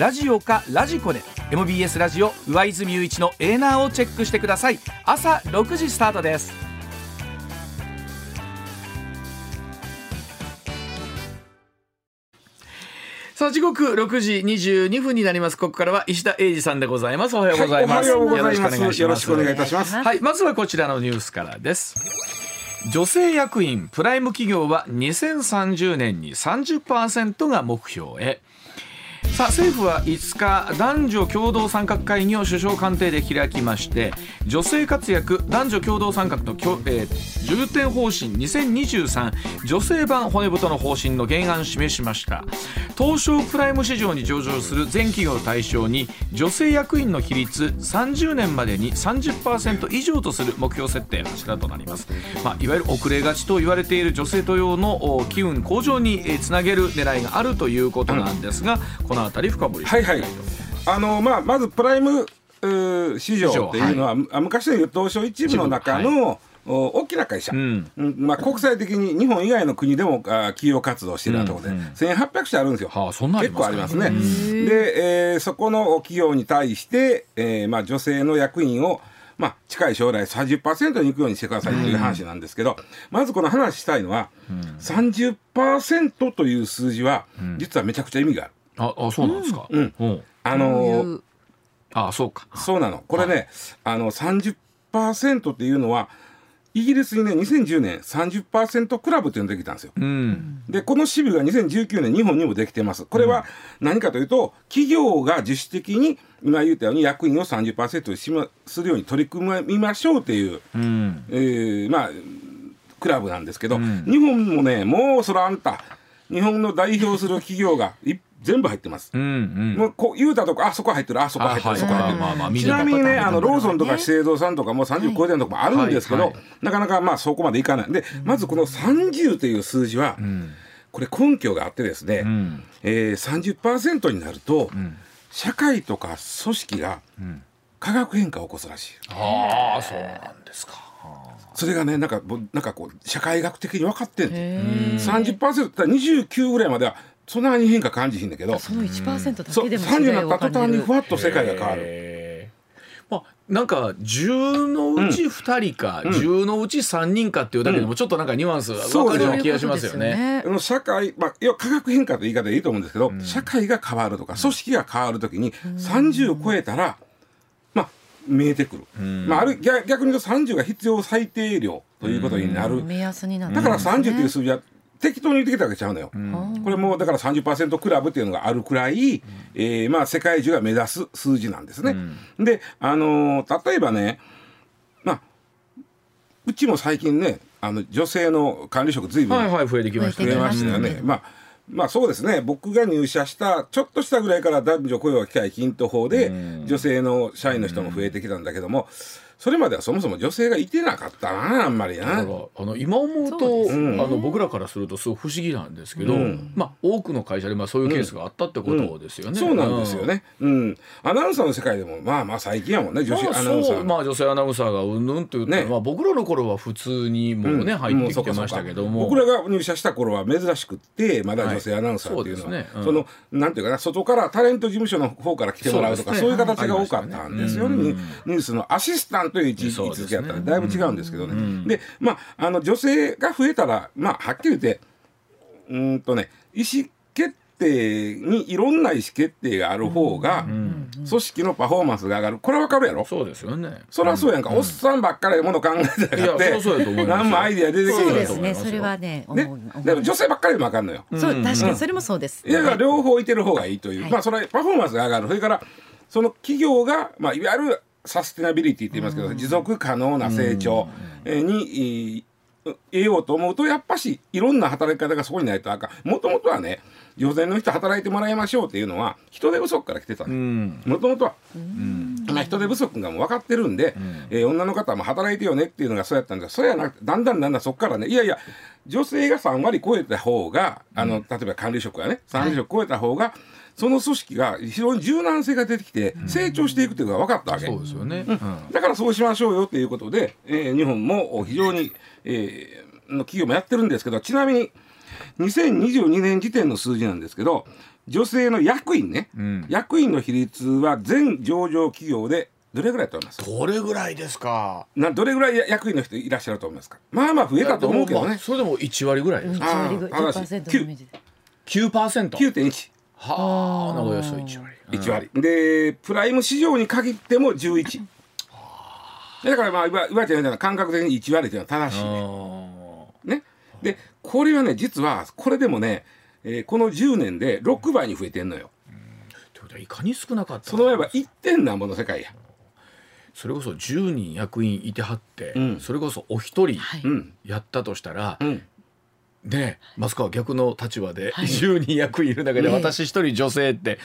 ラジオかラジコで MBS ラジオ上泉雄一のエーナーをチェックしてください。朝6時スタートです。さあ時刻6時22分になります。ここからは石田英二さんでございます。おはようございます、はい、おはようございます。よろしくお願いいたします。はいまずはこちらのニュースからです。女性役員プライム企業は2030年に30%が目標へさあ政府は5日男女共同参画会議を首相官邸で開きまして女性活躍男女共同参画の、えー、重点方針2023女性版骨太の方針の原案を示しました。東証プライム市場に上場する全企業を対象に女性役員の比率30年までに30%以上とする目標設定の柱となります、まあ、いわゆる遅れがちと言われている女性登用の機運向上につなげる狙いがあるということなんですが、この辺り深掘りはいはい。あのまあまずプライム市場っていうのは、はい、昔の東証一部の中の、大きな会社、うん、まあ、国際的に日本以外の国でも企業活動してるところで、うんうん、1800社あるんですよ、はあ、結構ありますね。で、えー、そこの企業に対して、えーまあ、女性の役員をまあ、近い将来30%に行くようにしてくださいという話なんですけど、うん、まずこの話したいのは、うん、30%という数字は実はめちゃくちゃ意味がある。ああそうなんですか？うん。あのー、あそうか。そうなの。これね、あの30%っていうのは。イギリスにね2010年30%クラブっていうのができたんですよ。うん、でこの支部が2019年日本にもできてます。これは何かというと企業が自主的に今言ったように役員を30%にしまするように取り組みましょうっていう、うん、えー、まあクラブなんですけど、うん、日本もねもうそらあんた日本の代表する企業がいっ全部入ってます。うんうん、もうこう言うたとこあそこ入ってるあそこ入ってるあそこ入ってる。ちなみにねあのローソンとか資生堂さんとかも30超えてるとこもあるんですけど、はいはい、なかなかまあそこまでいかない。でまずこの30という数字は、うん、これ根拠があってですね、うん、えー、30%になると、うん、社会とか組織が化学変化を起こすらしい。ああそうなんですか。それがねなんかなんかこう社会学的に分かってん30%って29ぐらいまではそんなに変化感じひんだけど。その1%だけでも30になった途端にふわっと世界が変わる。まあ、なんか10のうち2人か、うん、10のうち3人かっていうだけでもちょっとなんかニュアンス分かるような気がしますよね。ね。社会、まあ、要は化学変化という言い方でいいと思うんですけど、うん、社会が変わるとか組織が変わるときに30を超えたら、まあ見えてくる、うん、まあ、ある逆に言うと30が必要最低量ということになる、目安になるだから30という数字は適当に言ってきたわけちゃうのよ、うん、これもだから30%クラブっていうのがあるくらい、うん、えー、まあ、世界中が目指す数字なんですね。うん、で、あのー、例えばね、まあ、うちも最近ねあの女性の管理職ずいぶん、はいはい、増えてきましたね。増えましたよね。まあまあそうですね。僕が入社したちょっとしたぐらいから男女雇用機会均等法で女性の社員の人も増えてきたんだけども、それまではそもそも女性がいてなかったなあんまりな。あの今思うと、あの僕らからするとすごい不思議なんですけど、うん、まあ多くの会社でまあそういうケースがあったってことですよね。うん、そうなんですよね。うん。アナウンサーの世界でもまあまあ最近やもんね女子アナウンサー。まあ女性アナウンサーがうんぬんというと、ね、まあ僕らの頃は普通にもうね、入ってきてましたけども、僕らが入社した頃は珍しくってまだ女性アナウンサーっていうのは、そのなんていうかな外からタレント事務所の方から来てもらうとかそう,、いう形が多かったんですよね。ニュースのアシスタントという位置づやったらだいぶ違うんですけどね、うん、でまああの女性が増えたらまあはっきり言ってうんとね意思決定にいろんな意思決定がある方が、組織のパフォーマンスが上がる。これわかるやろ？そうですよね。そりゃそうやんか、おっさんばっかりでもの考えてなかって何もアイディア出てけそうですね。それはねね？でも女性ばっかりでもあかんのよ。そう確かにそれもそうです、いや両方いてる方がいいという、まあそれパフォーマンスが上がる。それからその企業が、まあ、いわゆるサステナビリティって言いますけど、持続可能な成長に得ようと思うとやっぱしいろんな働き方がそこにないとあかん。もともとはね女性の人働いてもらいましょうっていうのは人手不足から来てたもともとは、まあ、人手不足がもう分かってるんで、うん、えー、女の方も働いてよねっていうのがそうやったんですそれはなくてだんだんだんだんそこからねいやいや女性が3割超えた方があの、例えば管理職がね管理職超えた方が、はいその組織が非常に柔軟性が出てきて成長していくというのが分かったわけ、そうですよね、だからそうしましょうよということで、えー、日本も非常に、えー、の企業もやってるんですけどちなみに2022年時点の数字なんですけど女性の役員ね、うん、役員の比率は全上場企業でどれぐらいと思います？どれぐらいですか？などれぐらい役員の人いらっしゃると思いますか？まあまあ増えたと思うけどね。それでも1割ぐらいですか1割ぐらい。9%, 9%? 9.1はあおよそ1割、うん、1割でプライム市場に限っても11だからまあ言われてるような感覚的に1割というのは正しいね。ね。でこれはね実はこれでもね、えー、この10年で6倍に増えてんのよ。ということはいかに少なかったその前は1点なんぼの世界や。それこそ10人役員いてはって、うん、それこそお一人やったとしたら、うん、ねマスカは逆の立場で、はい、10人役員いる中で私一人女性って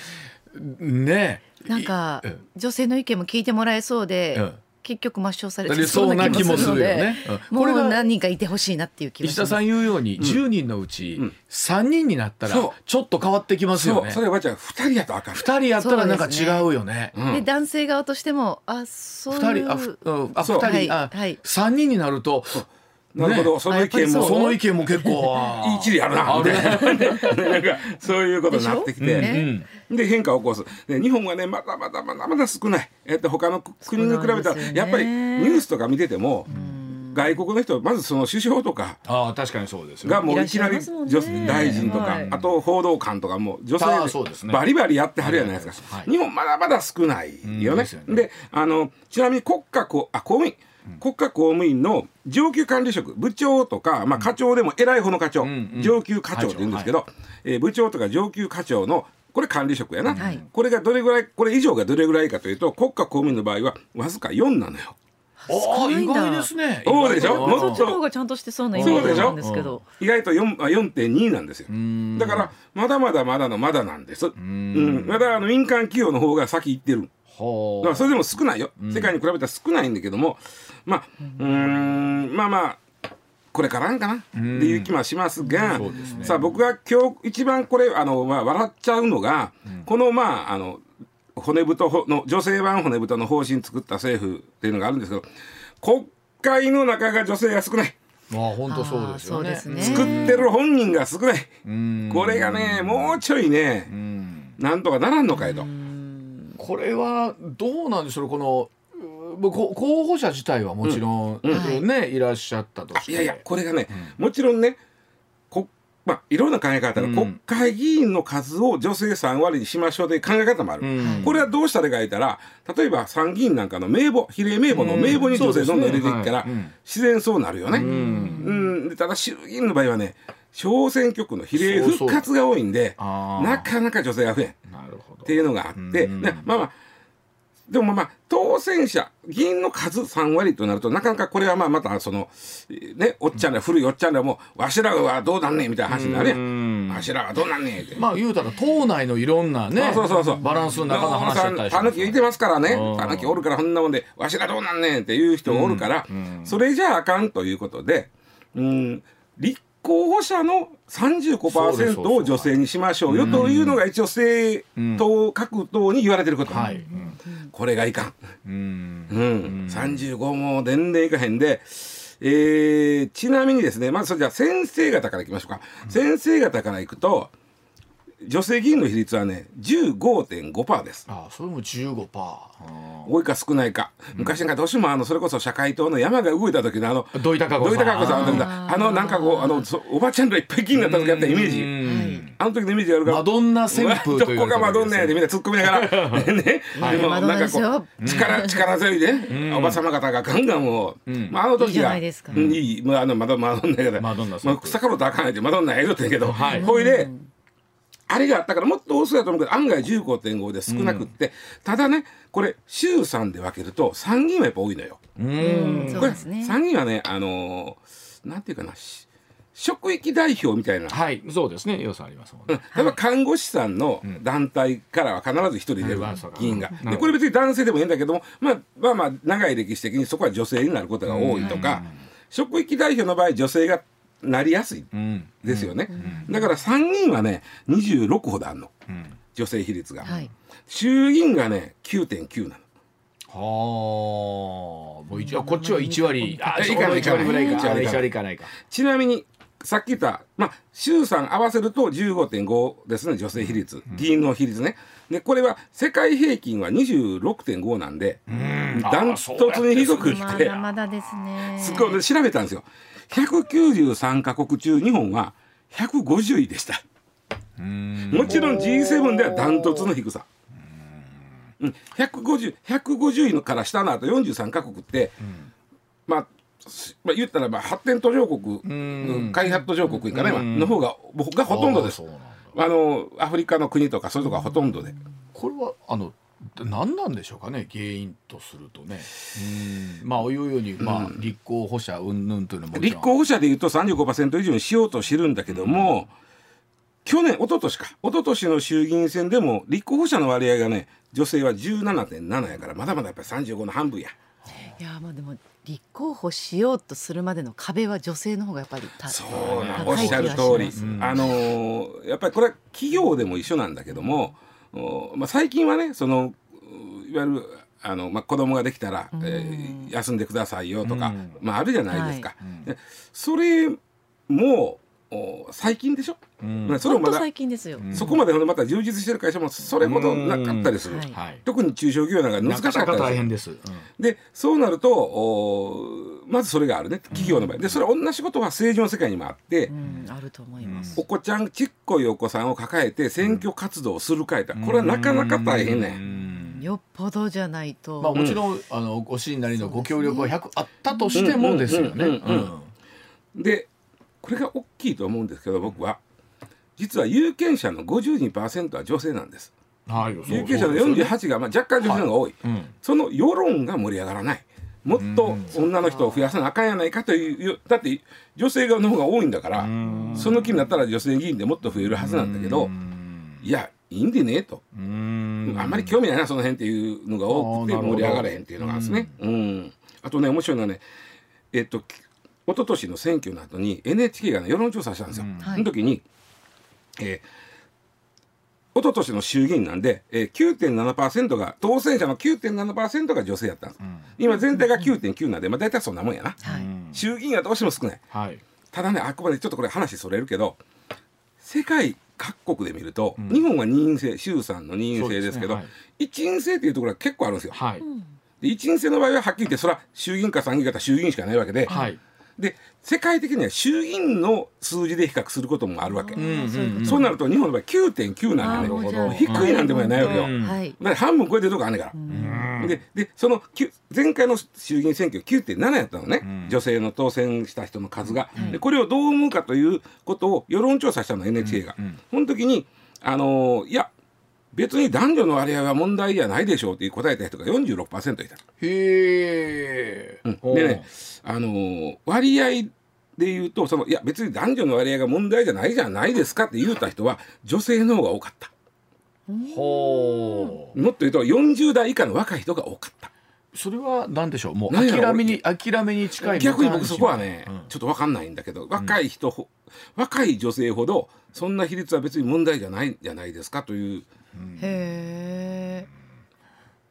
ね。なんか女性の意見も聞いてもらえそうで、うん結局抹消されてそうな気もするよね。もう何人かいてほしいなっていう気石田さん言うように10人のうち3人になったらちょっと変わってきますよね。それはじゃあ2人やとあかん。2人やったらなんか違うよね。で男性側としてもあそう2人あふあ2人あ3人になると。なるほど、ね、その意見も。その意見も結構 一理あるな。み なんかそういうことになってきて、ね、で変化を起こす。で日本はねまだまだまだまだ少ない、えっと、他の国に比べたら、ね、やっぱりニュースとか見てても、外国の人まずその首相とかあ確かにそうですがもういきなり女性大臣とか、はい、あと報道官とかも女性でバリバリやってはるじゃないですか、はい、日本まだまだ少ないよね。で、ね、あのちなみに国家公あ公務員国家公務員の上級管理職部長とか、まあ、課長でも偉い方の課長、うんうん、上級課長って言うんですけど、はい、えー、部長とか上級課長のこれ管理職やな、はい、これがどれぐらいこれ以上がどれぐらいかというと国家公務員の場合はわずか4なのよ。あ意外ですね。そうでしょ？もっと。方がちゃんとしてそうなイメージなんですけど。意外と四四点二なんですよ。だからまだまだまだのまだなんです。うん、まだあの民間企業の方が先行ってる。だからそれでも少ないよ。世界に比べたら少ないんだけども、まあうんまあまあこれからんかなっていう気もしますが、ね、さあ僕が今日一番これあの、まあ、笑っちゃうのが、うん、このまああの骨太の女性版骨太の方針作った政府っていうのがあるんですけど国会の中が女性が少ない。まあ本当そうですよね、ね、作ってる本人が少ない。これがねもうちょいねなんとかならんのかいと。これはどうなんでしょうこの候補者自体はもちろん、うん。ね、い。らっしゃったとして。いやいやこれがね、もちろんねこまあ、いろんな考え方の、国会議員の数を女性3割にしましょうという考え方もある、これはどうしたらか言ったら例えば参議院なんかの名簿比例名簿の名簿に女性どんどん入れていくから、自然そうなるよね。うん。ただ衆議院の場合はね小選挙区の比例復活が多いんでなかなか女性が増えん。っていうのがあって、まあまあでもまあ当選者議員の数3割となるとなかなかこれはまあまたそのねおっちゃんら古いおっちゃんらもわしらはどうなんねんみたいな話になるやん。わしらはどうなんねんって。まあ言うたら党内のいろんなねそうそうそうバランスの中の話だったりたぬきいてますからね。たぬきおるからそんなもんでわしらどうなんねんっていう人おるからそれじゃあかんということでうん立候補者の35%を女性にしましょうよというのが一応政党各党に言われてること、うんはい、これがいかん、うん。うん、35も全然いかへんで、えー、ちなみにですねまずじゃあ先生方からいきましょうか、先生方からいくと女性議員の比率はね15.5%です。ああそれも15%。多いか少ないか、うん、昔なんかどうしてもあのそれこそ社会党の山が動いた時のあの土井孝子さ。んあのなんかこうあのおばちゃんといっぱい議員になった時あったイメージ。あの時のイメージがあるからマドンナ旋風どこがマドンナやでみんな突っ込みながらね、はい、でもなんかこう力力強いで、おば様方がガンガンもう、まあ、あの時がいいまああのマドンナやでマドンナまあ草からとあかんないでマドンナやるって言うけど、はい、ほいであれがあったからもっと多そうやと思うけど案外15.5で少なくって、うん、ただねこれ衆参で分けると参議院はやっぱ多いのよ。うん。これ、参議院はねあのー、なんていうかな職域代表みたいな、はいそうですね。要素ありますもんね、うん、例えば看護師さんの団体からは必ず一人出る議員が、でこれ別に男性でもいいんだけども、まあ、まあまあ長い歴史的にそこは女性になることが多いとか、職域代表の場合女性がなりやすいですよね、だから参議院はね26ほどあるの、女性比率が、はい、衆議院がね9.9なの。はあ、もう一こっちは1割、あ、いかない、1割ぐらいか、1割いかな。いか。ちなみに、さっき言った、まあ、衆参合わせると15.5ですね、女性比率、うん、議員の比率ね。で、これは世界平均は26.5なんで、ダントツに低くって、まだまだですね。すごい、調べたんですよ。193カ国中、日本は150位でした。もちろん G7 ではダントツの低さ。うん、150, 150位のから下のあと43カ国って、うん、まあまあ、言ったらば発展途上国開発途上国かねの方が僕がほとんどです。あのアフリカの国とかそういうとこがほとんどで。これはあの何なんでしょうかね原因とするとねまあおいうように、まあ、立候補者云々というのも立候補者でいうと35%以上にしようとしてるんだけども、去年一昨年か一昨年の衆議院選でも立候補者の割合がね女性は17.7やからまだまだやっぱり35の半分や。いやまあでも立候補しようとするまでの壁は女性の方がやっぱりそうおっしゃる通り、うん、あのー、やっぱりこれは企業でも一緒なんだけども、まあ、最近はねそのいわゆるあの、まあ、子供ができたら、うん、えー、休んでくださいよとか、うん、まあ、あるじゃないですか。はい、それも最近でしょ、うん、それもまだ最近ですよ、そこまでまた充実してる会社もそれほどなかったりす。る、はい、特に中小企業なんか難しかったり大変です、うん、でそうなるとおまずそれがあるね。企業の場合。でそれ同じことは政治の世界にもあって、あると思います。お子ちゃんちっこいお子さんを抱えて選挙活動をする会だ。これはなかなか大変ね、よっぽどじゃないと、まあ、もちろん、あのご主人なりのご協力は100あったとしてもですよね。でこれが大きいと思うんですけど僕は。実は有権者の52%は女性なんです。はい、有権者の48が、まあ、若干女性の方が多い、はい。うん、その世論が盛り上がらない。もっと女の人を増やさなあかんやないかというだって女性側の方が多いんだからその気になったら女性議員でもっと増えるはずなんだけどいやいいんでねと。あん。まり興味ないなその辺っていうのが多くて盛り上がらへんっていうのがあるんですね。うん。あとね面白いのはねえっと一昨年の選挙の後に NHK がね世論調査したんですよ。うん。その時に、えー、一昨年の衆議院なんで、えー、9.7%が当選者の9.7%が女性やったんです、うん、今全体が9.9なんで、まあ、大体そんなもんやな、はい、衆議院はどうしても少ない、はい、ただねあくまでちょっとこれ話それるけど世界各国で見ると、うん、日本は任意制衆参の任意制ですけど、ねはい、一員制っていうところが結構あるんですよ。はい、で一員制の場合ははっきり言ってそれは衆議院か参議院か衆議院しかないわけで、はい、で世界的には衆議院の数字で比較することもあるわけ、そうなると日本の場合9.9なんでね。低いなんでもないわけよ、はい、だ半分超えてるとこあんねんから、ででその前回の衆議院選挙9.7やったのね、うん、女性の当選した人の数が、うん、でこれをどう思うかということを世論調査したの NHK が、うんうん、その時にあのー、いや別に男女の割合は問題じゃないでしょうって答えた人が46%いた。へえ、うん、でね、あのー、割合で言うとそのいや別に男女の割合が問題じゃないじゃないですかって言うた人は女性の方が多かった。ほもっと言うと40代以下の若い人が多かった。それは何でしょう？もう諦めに諦めに近い逆に僕そこはね、うん、ちょっと分かんないんだけど若い人、うん、若い女性ほどそんな比率は別に問題じゃないじゃないですかというへえ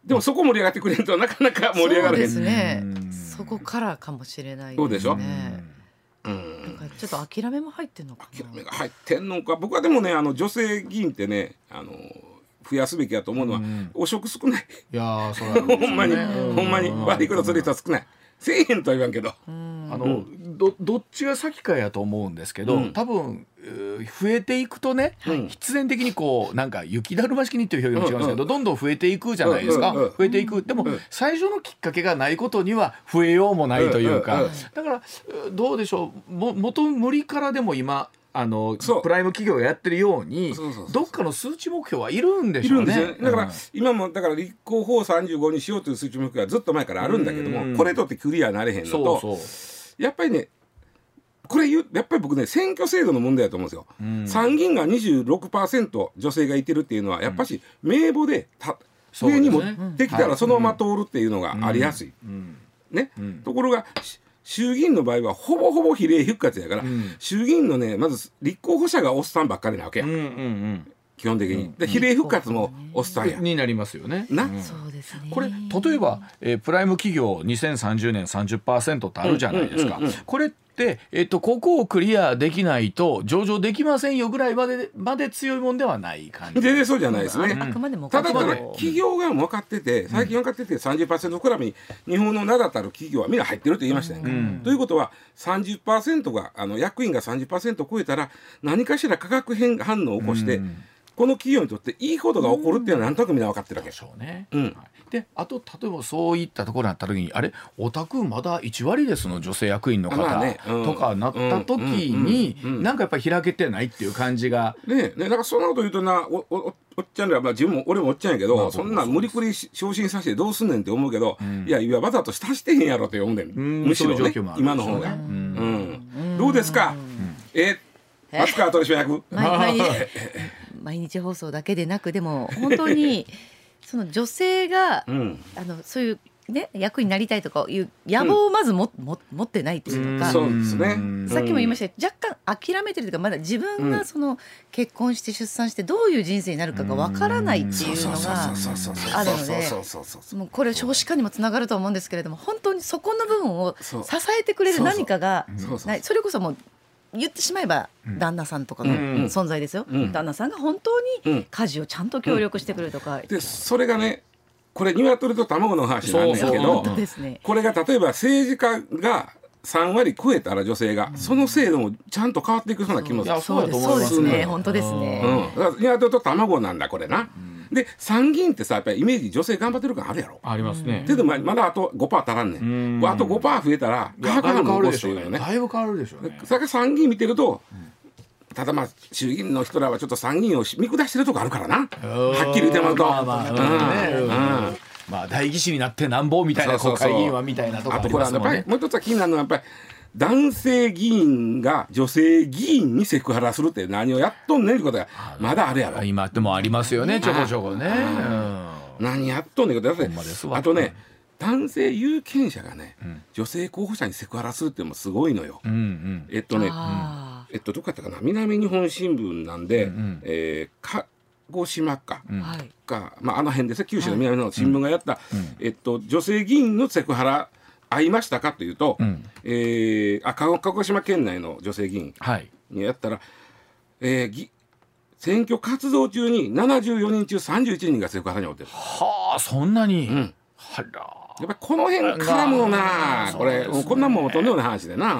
でもそこ盛り上がってくれるとなかなか盛り上がらへんそうですね。そこからかもしれない、ね、そうでしょ、うん、なんかちょっと諦めも入ってんのか諦めが入ってんのか。僕はでもねあの女性議員ってねあの増やすべきだと思うのは、うん、汚職少ない。いや そう、ね、ほんまにほんまに悪いことする人は少ない。せえへんとは言わんけど、あのどどっちが先かやと思うんですけど、多分増えていくとね、はい、必然的にこうなんか雪だるま式にっていう表現も違うんですけど、どんどん増えていくじゃないですか、増えていく。でも、最初のきっかけがないことには増えようもないというか、だからどうでしょう。も元無理からでも今あのプライム企業がやってるようにどっかの数値目標はいるんでしょうね。だから、うん、今もだから立候補35にしようという数値目標はずっと前からあるんだけどもこれとってクリアなれへんのとやっぱりねこれやっぱり僕ね選挙制度の問題だと思うんですよ、うん、参議院が26%女性がいてるっていうのはやっぱし名簿でた、うん、上に持ってきたらそのまま通るっていうのがありやすい、ね、ところが衆議院の場合はほぼほぼ比例復活やから、衆議院のねまず立候補者がおっさんばっかりなわけや、うんうんうん基本的に、で比例復活もおっさんや、になりますよね。な、そうですね。これ例えば、えー、プライム企業2030年30%ってあるじゃないですか。これってえっとここをクリアできないと上場できませんよぐらいまでまで強いもんではない感じ。全然そうじゃないですね。あくまでもただね企業が分かってて最近分かってて30%クラブに日本の名だたる企業はみんな入ってると言いましたよね。うん、ということは30%があの役員が30%超えたら何かしら化学変反応を起こして。うんこの企業にとっていいことが起こるっていうのはなんとなくみんな分かってるわけ。そうね、うん、であと例えばそういったところになった時にあれ？お宅まだ1割ですの女性役員の方、ね。うん、とかなった時に、うん、なんかやっぱり開けてないっていう感じが。ねねなんかそんなこと言うとなおおおっちゃんら、まあ、自分も俺もおっちゃんやけど、まあ、そんな無理くり昇進させてどうすんねんって思うけど、いやいやわざとしたしてへんやろって思うねん、むしろね。今の方が。うん。どうですか、え松川取締役？毎日放送だけでなくでも本当に その女性が、うん、あのそういうね、役になりたいとかいう野望をまずも、うん、も持ってないっていうのか、そうですね、さっきも言いましたけど若干諦めてるというかまだ自分がその結婚して出産してどういう人生になるかがわからないっていうのがあるのでもうこれ少子化にもつながると思うんですけれども本当にそこの部分を支えてくれる何かがない。それこそもう言ってしまえば旦那さんとかの存在ですよ、うん、旦那さんが本当に家事をちゃんと協力してくれるとか、でそれがねこれ鶏と卵の話なんですけど。これが例えば政治家が3割超えたら女性が、その制度もちゃんと変わっていくような気もする。そうです。ね。本当ですね、うん、鶏と卵なんだこれな、で参議院ってさやっぱりイメージ女性頑張ってる感あるやろ。ありますね。けどまだあと5%足らんねん。あと5%増えたら価格が変わるでしょうね。だいぶ変わるでしょうね。それから参議院見てると、ただまあ衆議院の人らはちょっと参議院を見下してるとこあるからな。はっきり言ってもらうと。まあまあまあ代議士になってなんぼみたいな国会議員はみたいなとこありますもんね。もう一つは気になるのはやっぱり男性議員が女性議員にセクハラするって何をやっとんねんってことがまだあるやろ。今でもありますよねちょこちょこね、何やっとんねんけどあとね男性有権者がね、女性候補者にセクハラするってもすごいのよ、えっとね、えっとどこやったかな。南日本新聞なんで、うえ鹿児島か、か、まあ、あの辺ですね。九州の南の新聞がやった、えっと、女性議員のセクハラ会いましたかというと、うん、えー、あ鹿児島県内の女性議員にやったら、はい、えー、選挙活動中に74人中31人がセクハラに遭ってる。はあそんなに、うん、はらやっぱこの辺絡むなこれもうこんなもんとんでもない話でな。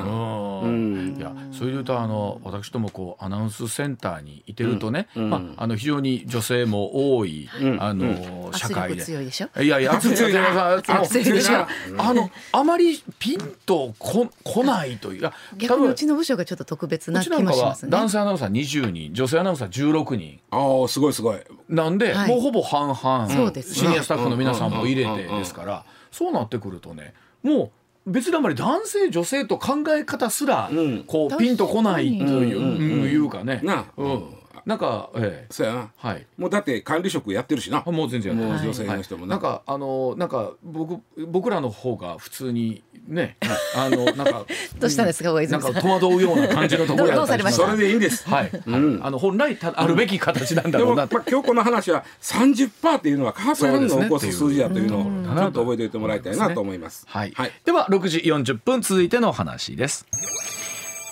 うん、いやそれで言うとあの私どもこうアナウンスセンターにいてるとね、うん、まああの非常に女性も多い、うん、あの、社会で。強いでしょ？いやいや圧強いな。圧強いな。あのあまりピンとこ来ないという。逆にうちの部署がちょっと特別な気もしますね。男性アナウンサー20人、女性アナウンサー16人。ああすごいすごい。なんで、はい、もうほぼ半々。そうです、ね。シニアスタッフの皆さんも入れてですから。そうなってくるとねもう別にあまり男性女性と考え方すら、こうピンとこないという,、いうかね。なうんなんか、ええ、そうやな、はい、もうだって管理職やってるしな。もう全然もう女性の人も、な。んかあのなんか僕僕らの方が普通にね、あのなんか どうしたんですか大泉さん。なんか戸惑うような感じのところやったりそれでいいんです。はい。うん、あの本来あるべき形なんだろうなと。まあ今日この話は三十パーっていうのは化学反応を起こす数字だというのをちょっと覚えておいてもらいたいなと思います。はい。では六時四十分続いての話です。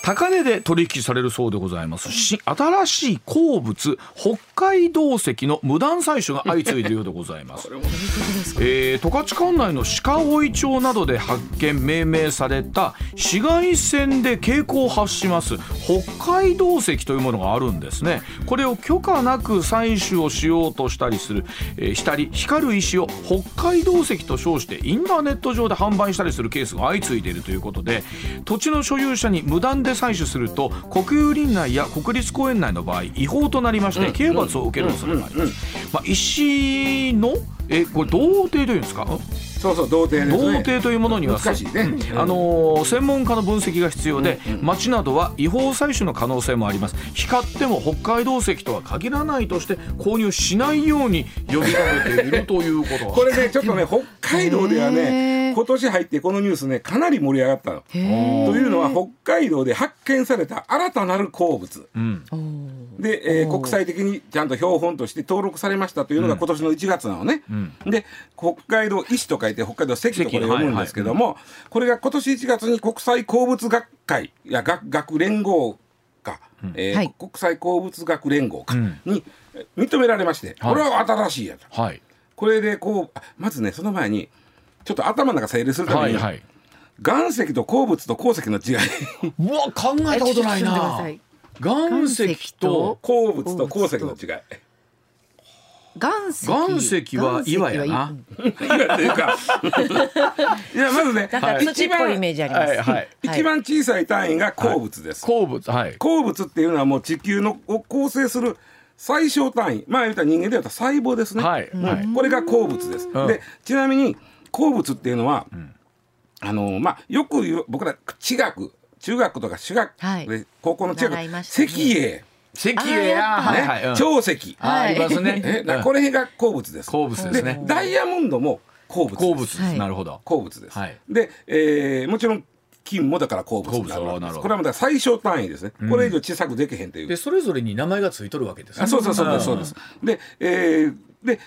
高値で取引されるそうでございます。し新しい鉱物北海道石の無断採取が相次いでいるようでございます。えー、十勝管内の鹿追町などで発見命名された紫外線で蛍光を発します北海道石というものがあるんですね。これを許可なく採取をしようとしたりする、えー、したり光る石を北海道石と称してインターネット上で販売したりするケースが相次いでいるということで土地の所有者に無断で採取すると国有林内や国立公園内の場合違法となりまして刑罰を受ける恐れがあります。まあ、石のえこれ童貞というんですか？そうそう童貞ですね。童貞というものには難しいね、あのー専門家の分析が必要で、町などは違法採取の可能性もあります。光っても北海道石とは限らないとして購入しないように呼びかけているということこれねちょっとね北海道ではへ今年入ってこのニュースねかなり盛り上がったの。というのは北海道で発見された新たなる鉱物。うん。で、えー国際的にちゃんと標本として登録されましたというのが今年の1月なのね。うん。で北海道石と書いて北海道石とこれ読むんですけども、これが今年1月に国際鉱物学会いや学学連合か、えーはい。国際鉱物学連合かうん。にえー認められまして、はい。これは新しいやと。はい。これでこうあまずねその前にちょっと頭の中整理するために、はいはい。岩石と鉱物と鉱石の違い。うわ考えたことないな。岩石と鉱物と鉱石の違い。岩石。岩石は岩やな。っていうか。いやまずねなんか土っぽいイメージあります、はいはい。一番小さい単位が鉱物です。鉱物はい。鉱物。っていうのはもう地球のを構成する最小単位。まあ言うたら人間で言うと細胞ですね、はい。はい。これが鉱物です、うん。でちなみに鉱物っていうのは、あのまあよく言う僕ら地学中学とか私学はい。で高校の中学、ね。石英、石英。ややっぱ。はいはい。うん。長石、あありますね。えうん。これが鉱物です。鉱物ですね。ダイヤモンドも鉱物です。鉱物です。はい。なるほど。鉱物です、はい。で、えーもちろん金もだから鉱物になるわけです。これはまだ最小単位ですね、これ以上小さくできへんという。でそれぞれに名前がついとるわけですね。あそうそうそうです。そうです。で、えー、で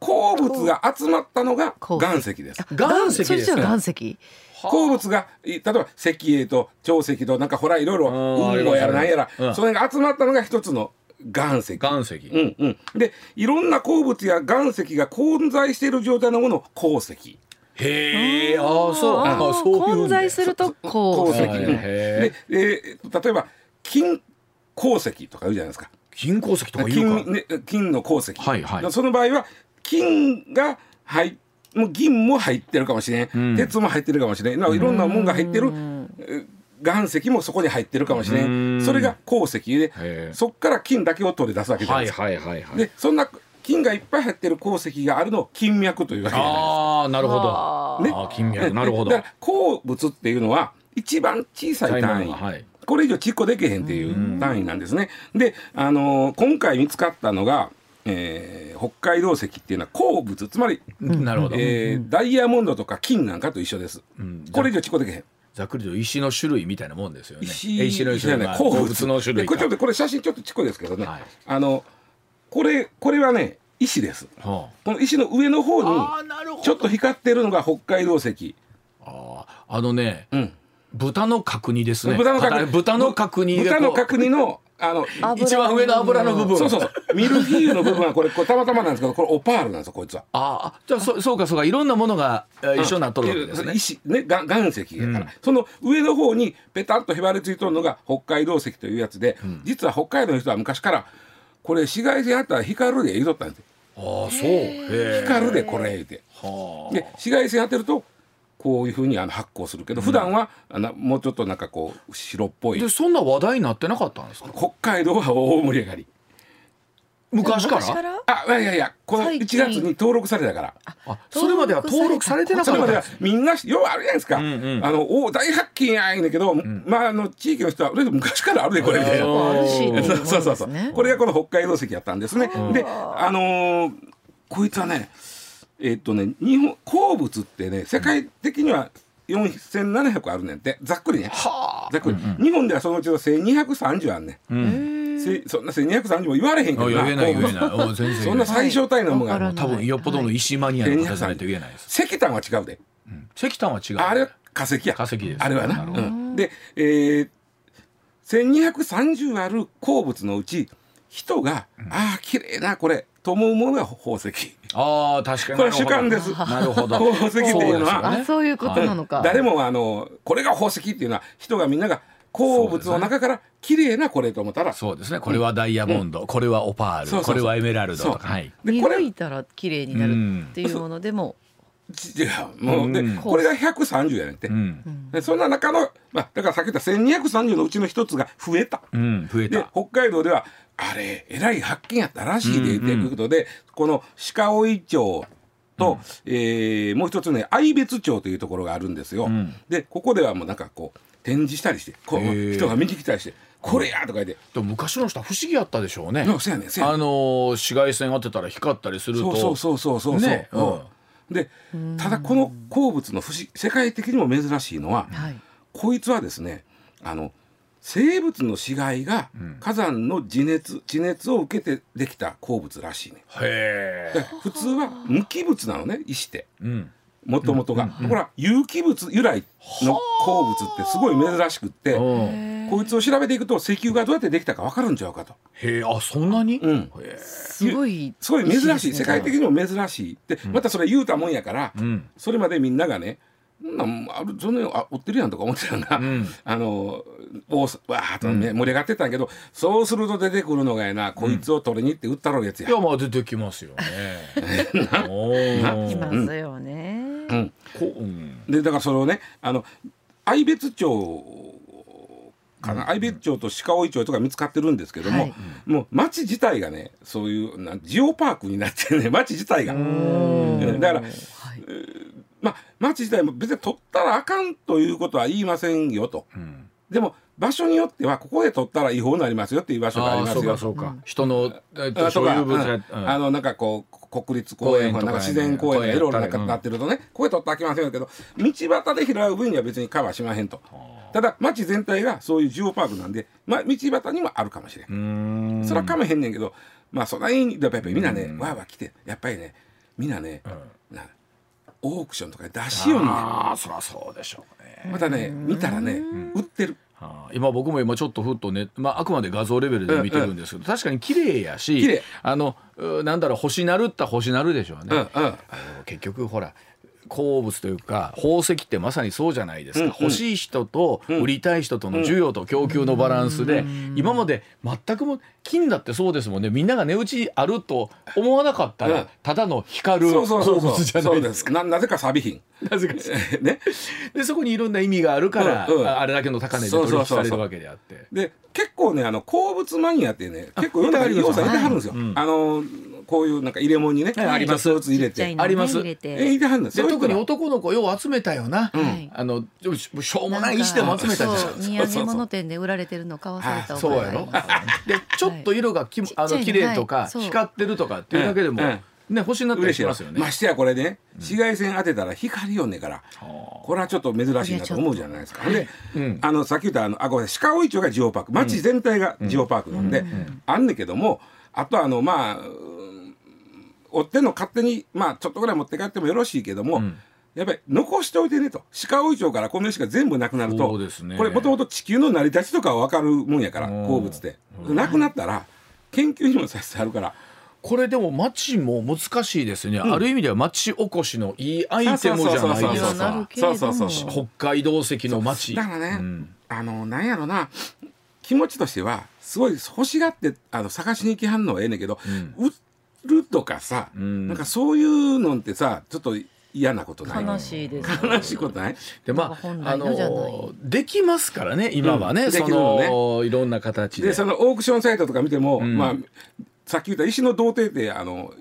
鉱物が集まったのが岩石です。岩石です岩石鉱物がい例えば石英と長石となんかほらいろいろうん運動やらなんやら、うん。それが集まったのが一つの岩石。岩石。うんうん、でいろんな鉱物や岩石が混在している状態のものを鉱石。へえああそう。ああーそう混在すると鉱石、鉱。石はいうんへで、えー例えば金鉱石とか言うじゃないですか。金鉱石とか言うか。金,、ね、金の鉱石、はいはい。その場合は金が入っもう銀も入ってるかもしれん、うん。鉄も入ってるかもしれん。ないろんなもんが入ってる、え岩石もそこに入ってるかもしれうん。んそれが鉱石でそっから金だけを取り出すわけじゃないはいですか、はいはいはいでそんな金がいっぱい入ってる鉱石があるのを金脈というわけじゃないですか。ああなるほど。ね。あー金脈。なるほど。だから鉱物っていうのは一番小さい単位、はい。これ以上ちっこできへんっていう単位なんですね。で、あのー今回見つかったのが、えー北海道石っていうのは鉱物つまり、なるほど。えーダイヤモンドとか金なんかと一緒です。うん。これ以上ちっこできへん。ざっくりと石の種類みたいなもんですよね。石え石の種類鉱物。の種類これちょっとこれ写真ちょっとちっこですけどね。はい。あのこれこれはね石です。はこの石の上の方ああにーなるほど。ちょっと光ってるのが北海道石。あー。あのねうん。豚の角煮ですね。豚の角煮。豚の角煮豚の角煮のあの油一番上の油の部分。そうそうそう。ミルフィーユの部分はこれこれたまたまなんですけどこれオパールなんですよこいつは。ああじゃあそそうかそうかいろんなものがえー一緒になっとるわけですね。石ねが岩石やから、うん。その上の方にペタッとへばりついとるのが北海道石というやつで、実は北海道の人は昔からこれ紫外線あったら光るで言うとったんですよ。ああそう。光るでこれ言うて。はで紫外線当てるとこういうふうにあの発光するけど、普段はあのもうちょっとなんかこう白っぽい。あでそんな話題になってなかったんですか？北海道は大盛り上がり。昔から？昔から？あいやいやいやこの1最近。月に登録されたから。あそれまでは登録されてなかそれまではったんですみんなようあるじゃないですか、んうん。あのお大発見やいんだけど、まああの地域の人は俺昔からあるでこれみたいな。そうそうそうねこれがこの北海道石やったんですね。であのー。こいつはねえっとね日本鉱物ってね世界的には4700あるねんって。ざっくりね。はざっくり、日本ではそのうちの1230あんねん、あうん。せそんな1230も言われへんけどあ言えない言えない。お全然言えない。そんな最小単位のものがある、はい。多分よっぽどの石マニアの方じゃないと言えないです。石炭は違うで。うん。石炭は違う。あれは化石や。化石です。あれはな。うん。で、えー、1230ある鉱物のうち人が、ああ綺麗なこれと思うものが宝石。ああ確かに。これ主観です。なるほど。宝石っていうのは。そういうことなのか、誰もあのこれが宝石っていうのは人がみんなが鉱物の中から綺麗なこれと思ったら。そうですね。これはダイヤモンド、これはオパール。そうそうそう。これはエメラルドとか。はい。でこれ見抜いたら綺麗になるっていうものでも、違うもうで、うん。これが130やねんて、うん、でそんな中の、まあ、だからさっき言った1230のうちの一つが増えた。うん、増えでた北海道ではあれえらい発見やったらしいでということで、この鹿追町と、うん、えー、もう一つね愛別町というところがあるんですよ。うん、でここではもうなんかこう展示したりしてこう人が見に来たりして。これやとか言って。でも昔の人は不思議やったでしょうね。そうやねあの紫外線当てたら光ったりすると。そうそうそうそうそう、ね、うん。でただこの鉱物の不思世界的にも珍しいのは、はい、こいつはですねあの生物の死骸が火山の地熱地熱を受けてできた鉱物らしいね。へ普通は無機物なのね石って。もともとが、ほら有機物由来の鉱物ってすごい珍しくってこいつを調べていくと石油がどうやってできたか分かるんちゃうかと。へえあそんなに、うん、すごいすごい珍しい。世界的にも珍しい。でまたそれ言うたもんやから、うん、それまでみんながねなんあるそのあ追ってるやんとか思ってたんが、うん、あのおわーっと、ね、盛り上がってたんやけど、そうすると出てくるのがやな。こいつを取りに行って売ったろうやつや、いやまあ出てきますよね。きますよね、うん。こうん、でだからそれをねあの愛別町かな、愛別町と鹿追町とか見つかってるんですけども、はい、もう町自体がねそういうなジオパークになってね町自体が。だから、はいまあ町自体も別に取ったらあかんということは言いませんよと。うん、でも場所によってはここで取ったら違法になりますよっていう場所がありますよ。そうかそうか。人の所有物が、あのなんかこう国立公園とかなんか自然公園がいろいろなってるとね、ここで取ったらあきませんけど道端で拾う分には別にカバーしまへんと。ただ町全体がそういうジオパークなんで、まあ、道端にもあるかもしれん。ん。それはかめへんねんけどまあそんなにやっぱりみんなねわーわー来てやっぱりねみんなね、うん、なオークションとかで出しよんね。ああそりゃそうでしょうね。またね見たらね売ってる。今僕も今ちょっとふっとね、まあ、あくまで画像レベルで見てるんですけど、うん。うん、確かに綺麗やしあのなんだろう星なるった星なるでしょうね、うんうん、結局ほら鉱物というか宝石ってまさにそうじゃないですか、うんうん、欲しい人と売りたい人との需要と供給のバランスで、うん、今まで全くも金だってそうですもんね。みんなが値打ちあると思わなかったら、ただの光る鉱物じゃないですか。ななぜか錆び品なぜか。ね、でそこにいろんな意味があるから、うんうん、あれだけの高値で取引されるわけであって。で結構ねあの鉱物マニアってね結構いろんな要素入れてはるんですよ。はい、あのこういうなんか入れ物にね、あります。入れて。あります。え入れはんで特に男の子よう集めたよな、あのしょうもない石でも集めたじゃん土産物店で売られてるの買わされたそうやろ。でちょっと色がきあの綺麗とか光ってるとかっていうだけでもね、星になったりしますよね。ましてやこれね、紫外線当てたら光よんねから、これはちょっと珍しいなと思うじゃないですか。で、あのさっき言ったあのあごめん鹿追町がジオパーク、町全体がジオパークなんで、あんねんけども、あとあのまあ追ってんの勝手にまあちょっとぐらい持って帰ってもよろしいけども、うん、やっぱり残しておいてねと。鹿追町からこの石が全部なくなると、ね、これもともと地球の成り立ちとかは分かるもんやから鉱物でなくなったら研究にもさせてあるから。これでも町も難しいですね、うん、ある意味では町おこしのいいアイテムじゃないですかそうそうそう北海道石の町。だからね、うん、あのなんやろな気持ちとしてはすごい欲しがってあの探しに行きはんのはええねんけど、うん、売っるとかさ、うん、なんかそういうのってさちょっと嫌なことない？悲しいです。悲しいことない？でまああのできますからね今はね、うん、その、ね、いろんな形で。でそのオークションサイトとか見ても、うん、まあさっき言った石の童貞ってあの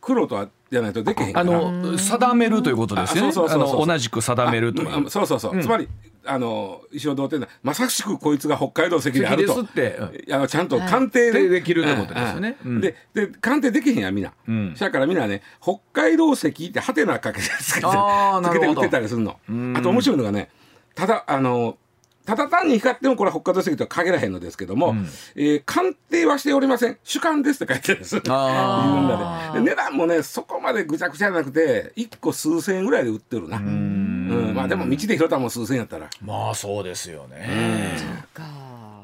黒とはじゃないとできへんあの定めるということですよね。同じく定めるという。そうそうそう、つまりあの石尾童貞なまさしくこいつが北海道石であるとあのちゃんと鑑定でできるってことですよね。でで鑑定できへんやみんな。そやからみんなね北海道石ってハテナかけてつけてつけて売ってたりするの。あと面白いのがねただあのただ単に光ってもこれは北海道石とは限らへんのですけども、うん、えー、鑑定はしておりません。主観ですって書いてるんです。あで値段もねそこまでぐちゃぐちゃじゃなくて1個数千円ぐらいで売ってるな。うん。まあでも道で拾ったも数千円やったら。まあそうですよね。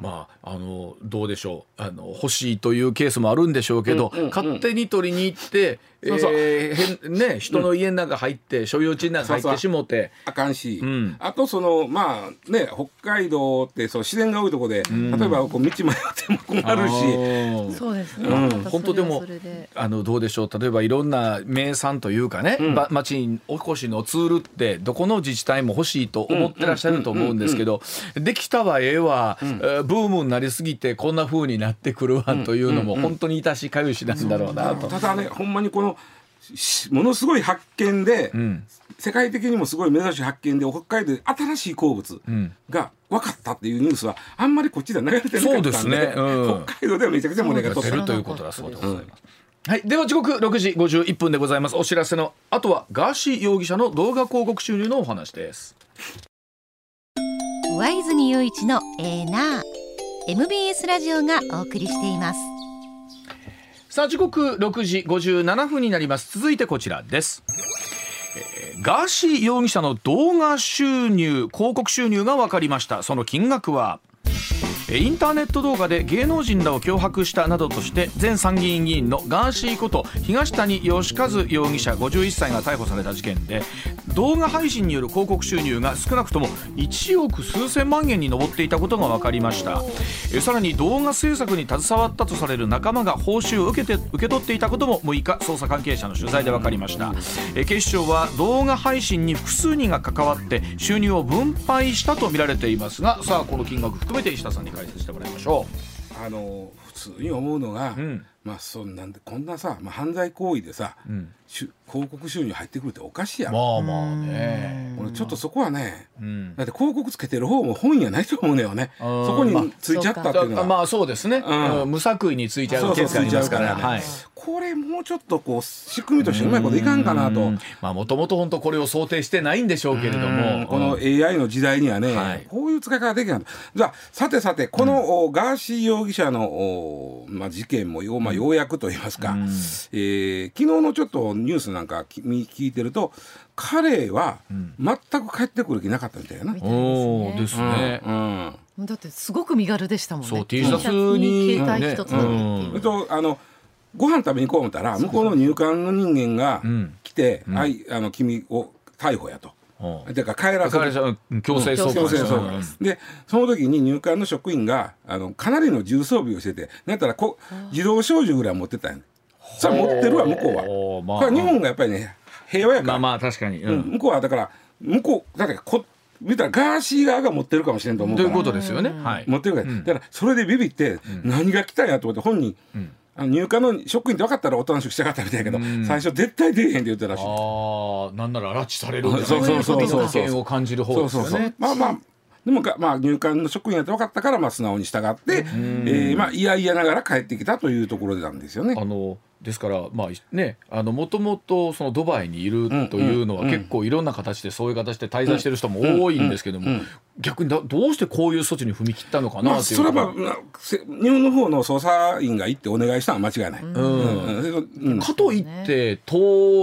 まあ、あのどうでしょう。あの欲しいというケースもあるんでしょうけど、うんうんうん、勝手に取りに行ってそうそう、えー、ね、人の家の中入って、うん、所有地の中入ってしもて。あかんし、うん、あとそのまあね北海道ってそう自然が多いところで、うん、例えばこう道迷っても困るし。そうですね、うん、本当でもあのどうでしょう。例えばいろんな名産というかね、うん、町におこしのツールってどこの自治体も欲しいと思ってらっしゃると思うんですけど、できたはええわ、うん、ブームになりすぎてこんなふうになってくるわというのも本当にいたしかゆしなんだろうなと。ただねほんまにこのものすごい発見で、うん、世界的にもすごい珍しい発見で北海道で新しい鉱物が分かったっていうニュースはあんまりこっちでは流れてなかったんでそうですね、うん、北海道ではめちゃくちゃ盛り上がってるということだそうでございます。はい、では時刻6時51分でございます。お知らせのあとはガーシー容疑者の動画広告収入のお話です。上泉雄一のエーナー。MBS ラジオがお送りしていますさあ時刻6時57分になります。続いてこちらです、えー、ガーシー容疑者の動画収入広告収入が分かりました。その金額は？インターネット動画で芸能人らを脅迫したなどとして前参議院議員のガーシーこと東谷義和容疑者51歳が逮捕された事件で動画配信による広告収入が少なくとも1億数千万円に上っていたことが分かりました。さらに動画制作に携わったとされる仲間が報酬を受けて受け取っていたことも6日捜査関係者の取材で分かりました。警視庁は動画配信に複数人が関わって収入を分配したとみられていますがさあこの金額含めて石田さんに解説してもらいましょう。あの普通に思うのが、うん、まあそんなんでこんなさ、まあ、犯罪行為でさ、うん、広告収入入ってくるっておかしいやん。まあまあね。俺ちょっとそこはね、うん、だって広告つけてる方も本やないと思うのよね。そこについちゃったっていうのは、まあ、まあそうですね、うん、無作為についちゃうケースがありますからね、はい、これもうちょっとこう仕組みとしてうまいこといかんかなと。まあもともと本当これを想定してないんでしょうけれども。この AI の時代にはね、はい、こういう使い方できないじゃあさてさてこの、ガーシー容疑者の、まあ、事件もよ,、まあ、ようやくと言いますか、えー、昨日のちょっとニュースなんか聞いてると彼は全く帰ってくる気なかったみたいな。おですね、うん。だってすごく身軽でしたもんね。そう T シャツに携帯一つだけとあのご飯食べに行こう思ったら向こうの入管の人間が来て「はい、あの君を逮捕や」と。だから帰らせる強制送還でその時に入管の職員があのかなりの重装備をしててなんたらこ自動小銃ぐらい持ってたんや。さあ持ってるわ向こうは、これ日本がやっぱりね平和やから。まあまあ確かに、うん、向こうはだから向こうだからこ見たらガーシー側が持ってるかもしれんと思うから。ということですよね、はい、持ってるから、だからそれでビビって何が来たんやと思って本人、うんあの入管の職員って分かったらおとなしくしたかったみたいやけど、最初絶対出えへんって言ってたらしい。ああなんなら拉致されるんそうそうそうそう。危険を感じる方ですよね。そうそうそう。まあまあでもまあ、入管の職員やって分かったから、まあ、素直に従って、えーまあ、いやいやながら帰ってきたというところなんですよね。あのですからまあねあのもともとそのドバイにいるというのは結構いろんな形でそういう形で滞在してる人も多いんですけども逆にどうしてこういう措置に踏み切ったのかなっていう、それは、まあ、日本の方の捜査員が行ってお願いしたのは間違いない。うん。かといって通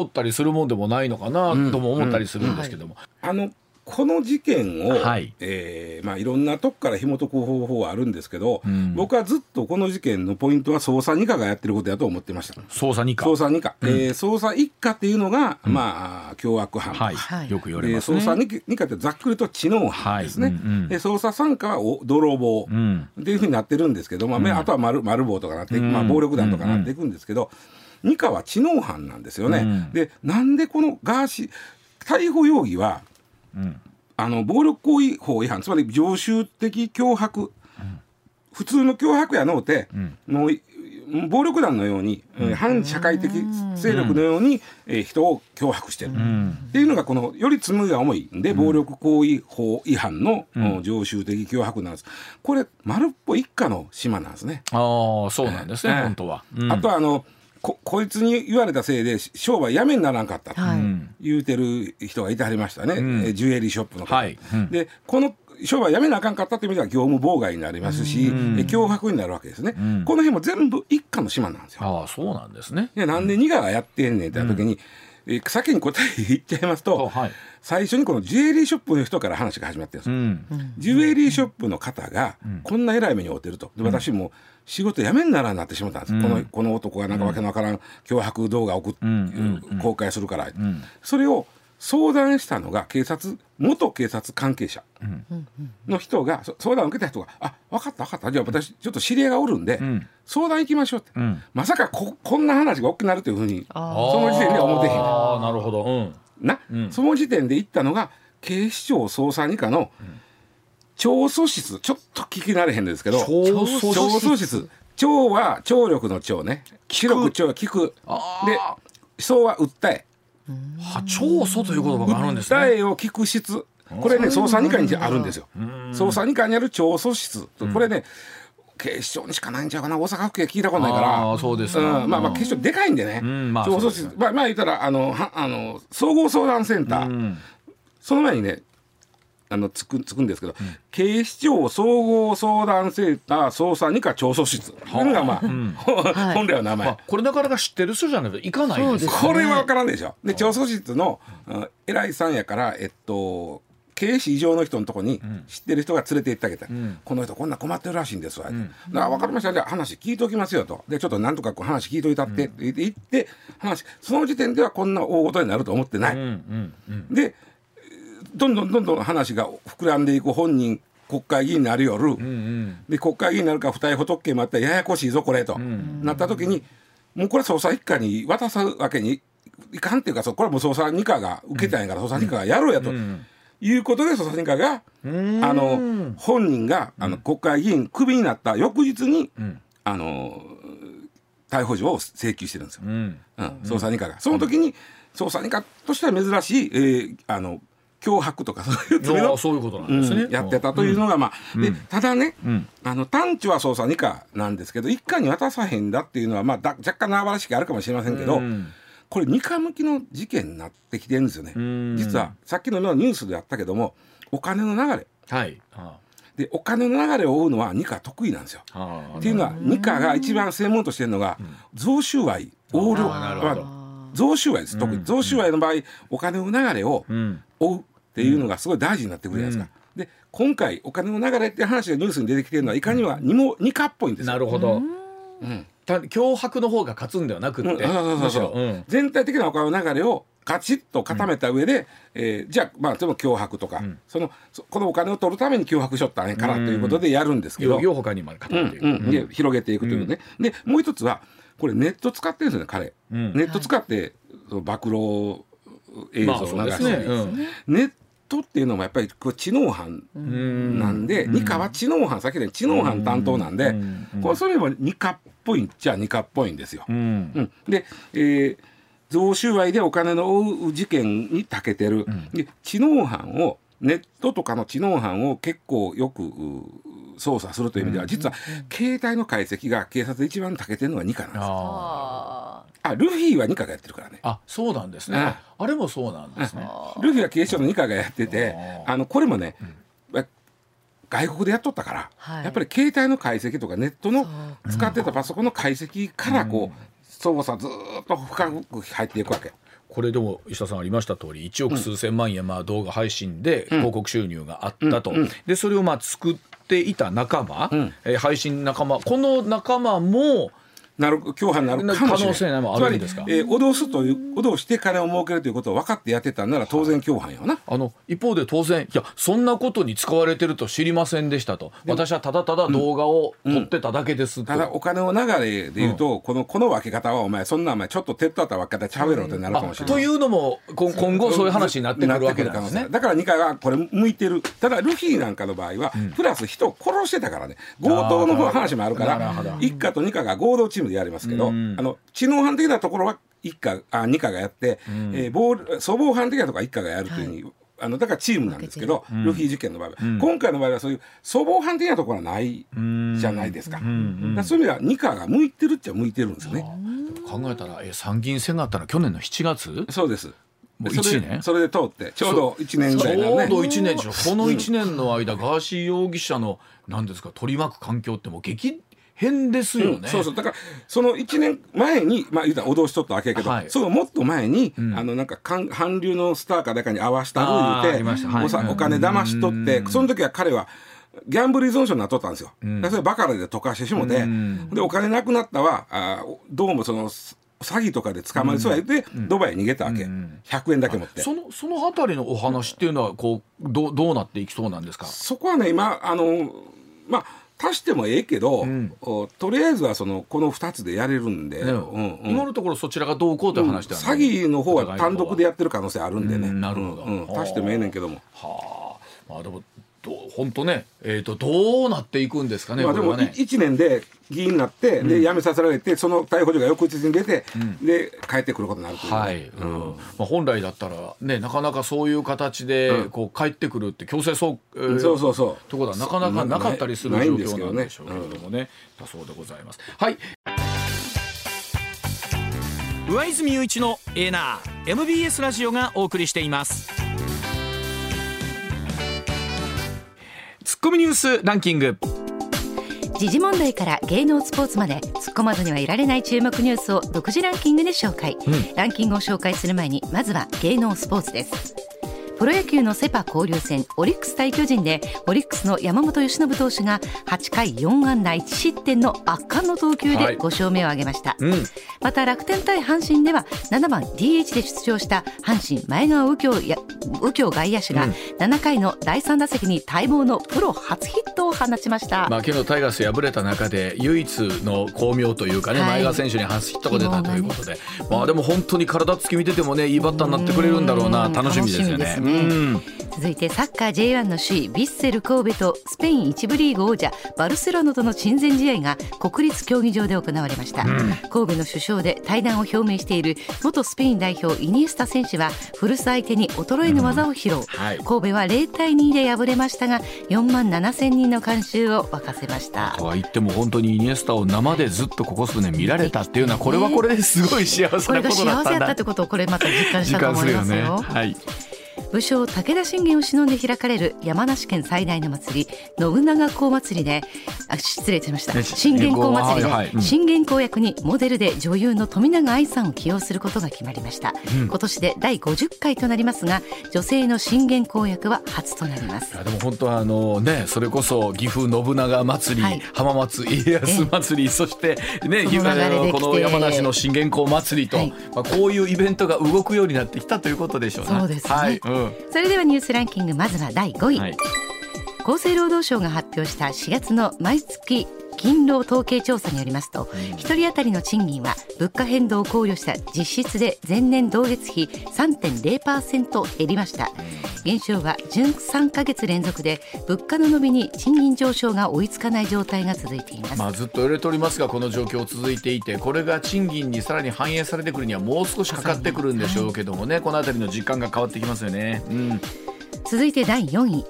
ったりするもんでもないのかなとも思ったりするんですけども。あのこの事件を、はい、えー、まあ、いろんなとこから紐解く方法はあるんですけど、うん、僕はずっとこの事件のポイントは捜査二課がやってることだと思ってました。捜査二課。捜査二課、うん、えー、捜査一課っていうのが、うん、まあ凶悪犯、はい、よく言われます、ね、捜査二課ってざっくりと知能犯ですね、はい。うんうん、で捜査三課はお泥棒っていうふうになってるんですけど、まああとは丸丸棒とかなって、まあ、暴力団とかなっていくんですけど、二課は知能犯なんですよね、でなんでこのガーシー逮捕容疑は、うん。あの暴力行為法違反つまり常習的脅迫、うん、普通の脅迫やのうて、暴力団のように、うん、反社会的勢力のように、うん、えー、人を脅迫してる、うん、っていうのがこのより罪が重いん。で、暴力行為法違反の、常習的脅迫なんです。これ丸っぽ一家の島なんですね。ああそうなんですね、えー、本当は、あとはあのここいつに言われたせいで商売やめにならんかった。と言うてる人がいてはりましたね、うん、ジュエリーショップの方、はい。うん、でこの商売やめなあかんかったという意味では業務妨害になりますし、うん、脅迫になるわけですね、うん、この辺も全部一家の島なんですよ。ああそうなんですね。でなんで二がやってんねんって言った時に、え先に答え言っちゃいますと、はい、最初にこのジュエリーショップの人から話が始まってるんです、うん、ジュエリーショップの方がこんな偉い目に遭ってると。で私も仕事辞めんならんなってしまったんです、うん、このこの男がなんかわけのわからん脅迫動画を送っ、公開するから、それを相談したのが警察元警察関係者の人が、相談を受けた人が「あ分かった分かった。じゃあ私ちょっと知り合いがおるんで、うん、相談行きましょう」って、うん、まさかここんな話が大きくなるというふうにその時点では思ってへん。あなるほど、うん、な、その時点で行ったのが警視庁捜査二課の調素室。ちょっと聞き慣れへんですけど調素室。腸は聴力の腸ね。広く。腸は聞くで訴は訴えは調訴という言葉があるんですね。訴えを聞く質。これね捜査二課にあるんですよ。捜査二課にある調訴室これね、警視庁にしかないんちゃうかな。大阪府警聞いたことないから。あそうですうん、まあまあ警視庁でかいんでね、んまあ調査室まあまあ言ったらあのはあの総合相談センター、その前にねあのつくつくんですけど、警視庁総合相談センター捜査二課調査室。これがまあ、はい本来の名前、まあ、これなかなか知ってる人じゃないといかないですよそうこれは分からんでしょ。で調査室のうん。偉いさんやからえっと警視以上の人のとこに知ってる人が連れて行ってあげた、この人こんな困ってるらしいんですわ、だから分かりました。じゃあ話聞いておきますよと。でちょっとなんとかこう話聞いといたってって言って話その時点ではこんな大事になると思ってない、でどんどんどんどん話が膨らんでいく本人国会議員になる夜、で国会議員になるから不逮捕特権もあってややこしいぞこれと、なった時にもうこれ捜査一課に渡すわけにいかんっていうかこれはもう捜査二課が受けたんやから、捜査二課がやろうやと。いうことで捜査二課があの本人があの国会議員クビになった翌日に、あの逮捕状を請求してるんですよ、うん。捜査二課が。その時に捜査二課としては珍しい、えーあの脅迫とかそういうそういうことなんですね、うん。やってたというのが、まあでただね、あの探知は捜査二課なんですけど一課に渡さへんだっていうのは、まあ、だ若干縄張らしきあるかもしれませんけど、これ二課向きの事件になってきてるんですよね。実はさっきのニュースであったけどもお金の流れ。はい。あでお金の流れを追うのは二課得意なんですよ。あっていうのは二課が一番専門としてるのが贈収賄横領。あーなるほど。まあ贈収賄です。特に贈収賄の場合お金の流れをん。追うっていうのがすごい大事になってくるじゃないですか。で今回お金の流れって話がニュースに出てきてるのはいかには二も二課っぽいんです。よ。なるほど、うん。た脅迫の方が勝つんではなくって、全体的なお金の流れをカチッと固めた上で、えーじゃあまあでも脅迫とか、そのそこのお金を取るために脅迫しよったんやからということでやるんですけど、よよ他にまで語っていく、うん。うん。で広げていくというね、でもう一つはこれネット使ってるんですよね彼、ん。ネット使ってその暴露映像まあをそうですね。流してる、うん。ネットっていうのもやっぱりこう知能犯なんで、二課は知能犯さっきで知能犯担当なんで、これそれも二課っぽいっちゃ二課っぽいんですよ。うん。うん、で、えー贈収賄でお金の追う事件に長けてる、で知能犯をネットとかの知能犯を結構よくう捜査するという意味では、実は携帯の解析が警察で一番長けてるのは2課なんですあああルフィは2課がやってるからね。ああそうなんですね、ああれもそうなんですね、ルフィは警視庁の2課がやっててああのこれもね、ま外国でやっとったから、はい。やっぱり携帯の解析とかネットの使ってたパソコンの解析からこう、捜査ずーっと深く入っていくわけ。これでも石田さんありました通り1億数千万円まあ動画配信で広告収入があったと、でそれをまあ作っていた仲間、ん。えー配信仲間この仲間もなる共犯になるかもしれない。可能性もあるんですか？つまり、えー脅すという脅して金を儲けるということを分かってやってたんなら当然共犯よな。あの一方で当然いやそんなことに使われてると知りませんでしたと。私はただただ動画を撮ってただけですと、ただお金の流れで言うと、このこの分け方はお前そんなお前ちょっと手っ取った分け方ちゃうやろってなるかもしれない。というのもこ今後そういう話になってくるわけなんですね。だから2回はこれ向いてる。ただルフィなんかの場合は、プラス人を殺してたからね。強盗の話もあるからなるほど。1課と2課が合同チームでやりますけど、あの知能犯的なところは一課あ2課がやって、えー暴粗暴犯的なところは1課がやるというふうに、あのだからチームなんですけど、ルフィ事件の場合は、今回の場合はそういう粗暴犯的なところはないじゃないですか,、だからそういう意味では2課が向いてるっちゃ向いてるんですね。考えたらえ参議院選があったのは去年の7月？そうです。もうそれ一年それで通ってちょうど1年ぐちらいになるね。ょうど1年でしょ。この1年の間ガーシー容疑者の何ですか取り巻く環境ってもう激変ですよね、そうそう。だからその1年前にまあ言うたら脅しとったわけやけど、はい。そのもっと前に、あのなんか韓韓流のスターか誰かに会わしたる言うて、はい。おさお金騙しとってその時は彼はギャンブル依存症になっとったんですよ。だからそれバカラで溶かしてしもて、でお金なくなったわ。あーどうもその詐欺とかで捕まりそうや言って、ドバイに逃げたわけ、100円だけ持って。そのそのあたりのお話っていうのはこうどうどうなっていきそうなんですか？そこはね今あのまあ足してもええけど、おとりあえずはそのこの2つでやれるんで、ねうんうん。今のところそちらがどうこうという話ではない、詐欺の方は単独でやってる可能性あるんでね。うんなるほど。うんうん。足してもええねんけども。はあ。まあでも本当ね、えーと、どうなっていくんですかね、まあ、でも1年で議員になって、で辞めさせられて、その逮捕状が翌日に出て、うん、で帰ってくることになるという、はい。うん、まあ、本来だったら、ね、なかなかそういう形でこう帰ってくるって強制送、えー、そうそうそう。ところはなかなかなかったりする状況なんでしょうけれどもね、ねだそうでございます。はい。上泉雄一のエーナー MBS ラジオがお送りしています。ツッコミニュースランキング。時事問題から芸能スポーツまで突っ込まずにはいられない注目ニュースを独自ランキングで紹介、うん、ランキングを紹介する前にまずは芸能スポーツですプロ野球のセパ交流戦オリックス対巨人でオリックスの山本由伸投手が8回4安打1失点の圧巻の投球で5勝目を挙げました、はいうん、また楽天対阪神では7番 DH で出場した阪神前川右京や右京外野手が7回の第3打席に待望のプロ初ヒットを放ちました、まあ、昨日タイガース敗れた中で唯一の巧妙というかね、はい、前川選手に初ヒットが出たということで、ね、まあ、でも本当に体つき見ててもねいいバッターになってくれるんだろうな。楽しみですよね。続いてサッカー J1 の首位ヴィッセル神戸とスペイン1部リーグ王者バルセロナとの親善試合が国立競技場で行われました、うん、神戸の首相で対談を表明している元スペイン代表イニエスタ選手は古巣相手に衰えぬ技を披露、うん。はい、神戸は0対2で敗れましたが4万7千人の観衆を沸かせました。とは言っても本当にイニエスタを生でずっとここ数年見られたっていうのはこれはこれですごい幸せなことだったんだ、これが幸せやったってことをこれまた実感したと思いますよ。よね、はい武将武田信玄を忍んで開かれる山梨県最大の祭り信長公祭りであ失礼しました。信玄公祭りで、はい信玄公役にモデルで女優の富永愛さんを起用することが決まりました、うん、今年で第50回となりますが女性の信玄公役は初となります。でも本当はあのねそれこそ岐阜信長祭り、はい、浜松家康祭りそしてねこの山梨の信玄公祭りと、はい、まあこういうイベントが動くようになってきたということでしょうねそうですね、はい。うんそれではニュースランキングまずは第5位、はい、厚生労働省が発表した4月の毎月勤労統計調査によりますと、1人当たりの賃金は物価変動を考慮した実質で前年同月比3.0%減りました。減少は13か月連続で物価の伸びに賃金上昇が追いつかない状態が続いています、まあ、ずっと言われておりますがこの状況続いていてこれが賃金にさらに反映されてくるにはもう少しかかってくるんでしょうけどもね、はい、この辺りの実感が変わってきますよね、うん、続いて第4位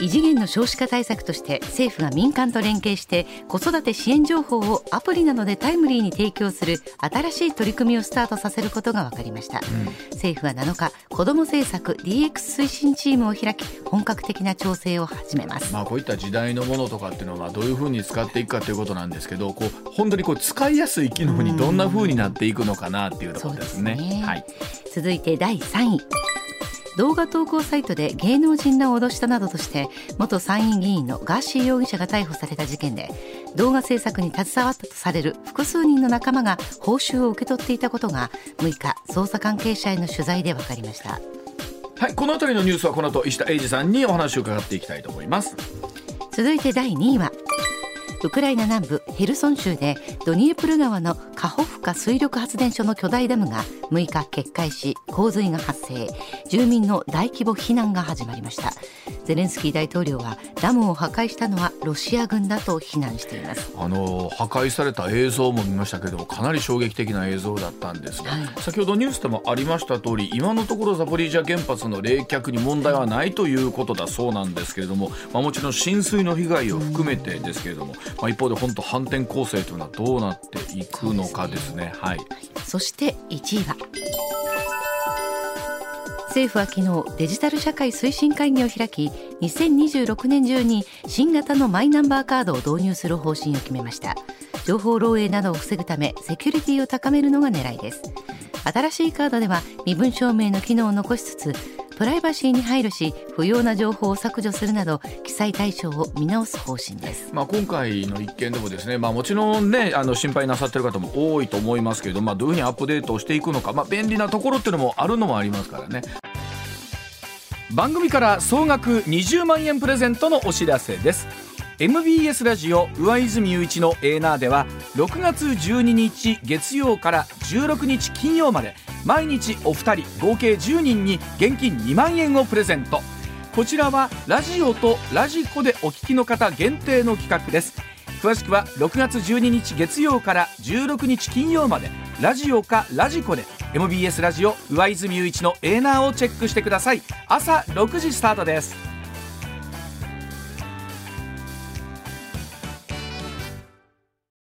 異次元の少子化対策として政府が民間と連携して子育て支援情報をアプリなどでタイムリーに提供する新しい取り組みをスタートさせることが分かりました、うん、政府は7日子ども政策 DX 推進チームを開き本格的な調整を始めます、まあ、こういった時代のものとかっていうのはどういうふうに使っていくかということなんですけどこう本当にこう使いやすい機能にどんなふうになっていくのかなっていうところですね。ね。はい、続いて第3位動画投稿サイトで芸能人らを脅したなどとして元参院議員のガーシー容疑者が逮捕された事件で動画制作に携わったとされる複数人の仲間が報酬を受け取っていたことが6日捜査関係者への取材で分かりました。はいこの辺りのニュースはこの後石田英二さんにお話を伺っていきたいと思います。続いて第2位はウクライナ南部ヘルソン州でドニエプル川のカホフカ水力発電所の巨大ダムが6日決壊し洪水が発生。住民の大規模避難が始まりました。ゼレンスキー大統領はダムを破壊したのはロシア軍だと非難しています。あの破壊された映像も見ましたけどかなり衝撃的な映像だったんですが、はい、先ほどニュースでもありました通り今のところザポリージャ原発の冷却に問題はないということだそうなんですけれども、まあ、もちろん浸水の被害を含めてですけれども、まあ、一方で本当反転攻勢というのはどうなっていくのかですね。はい、そして1位は。政府は昨日デジタル社会推進会議を開き2026年中に新型のマイナンバーカードを導入する方針を決めました。情報漏洩などを防ぐためセキュリティを高めるのが狙いです。新しいカードでは身分証明の機能を残しつつプライバシーに配慮し不要な情報を削除するなど記載対象を見直す方針です、まあ、今回の一件でもですね、まあ、もちろんねあの心配なさってる方も多いと思いますけれど、まあ、どういうふうにアップデートをしていくのか、まあ、便利なところっていうのもあるのもありますからね。番組から総額20万円プレゼントのお知らせです。MBS ラジオ上泉雄一のエーナーでは6月12日月曜から16日金曜まで毎日お二人合計10人に現金2万円をプレゼント。こちらはラジオとラジコでお聞きの方限定の企画です。詳しくは6月12日月曜から16日金曜までラジオかラジコで MBS ラジオ上泉雄一のエーナーをチェックしてください。朝6時スタートです。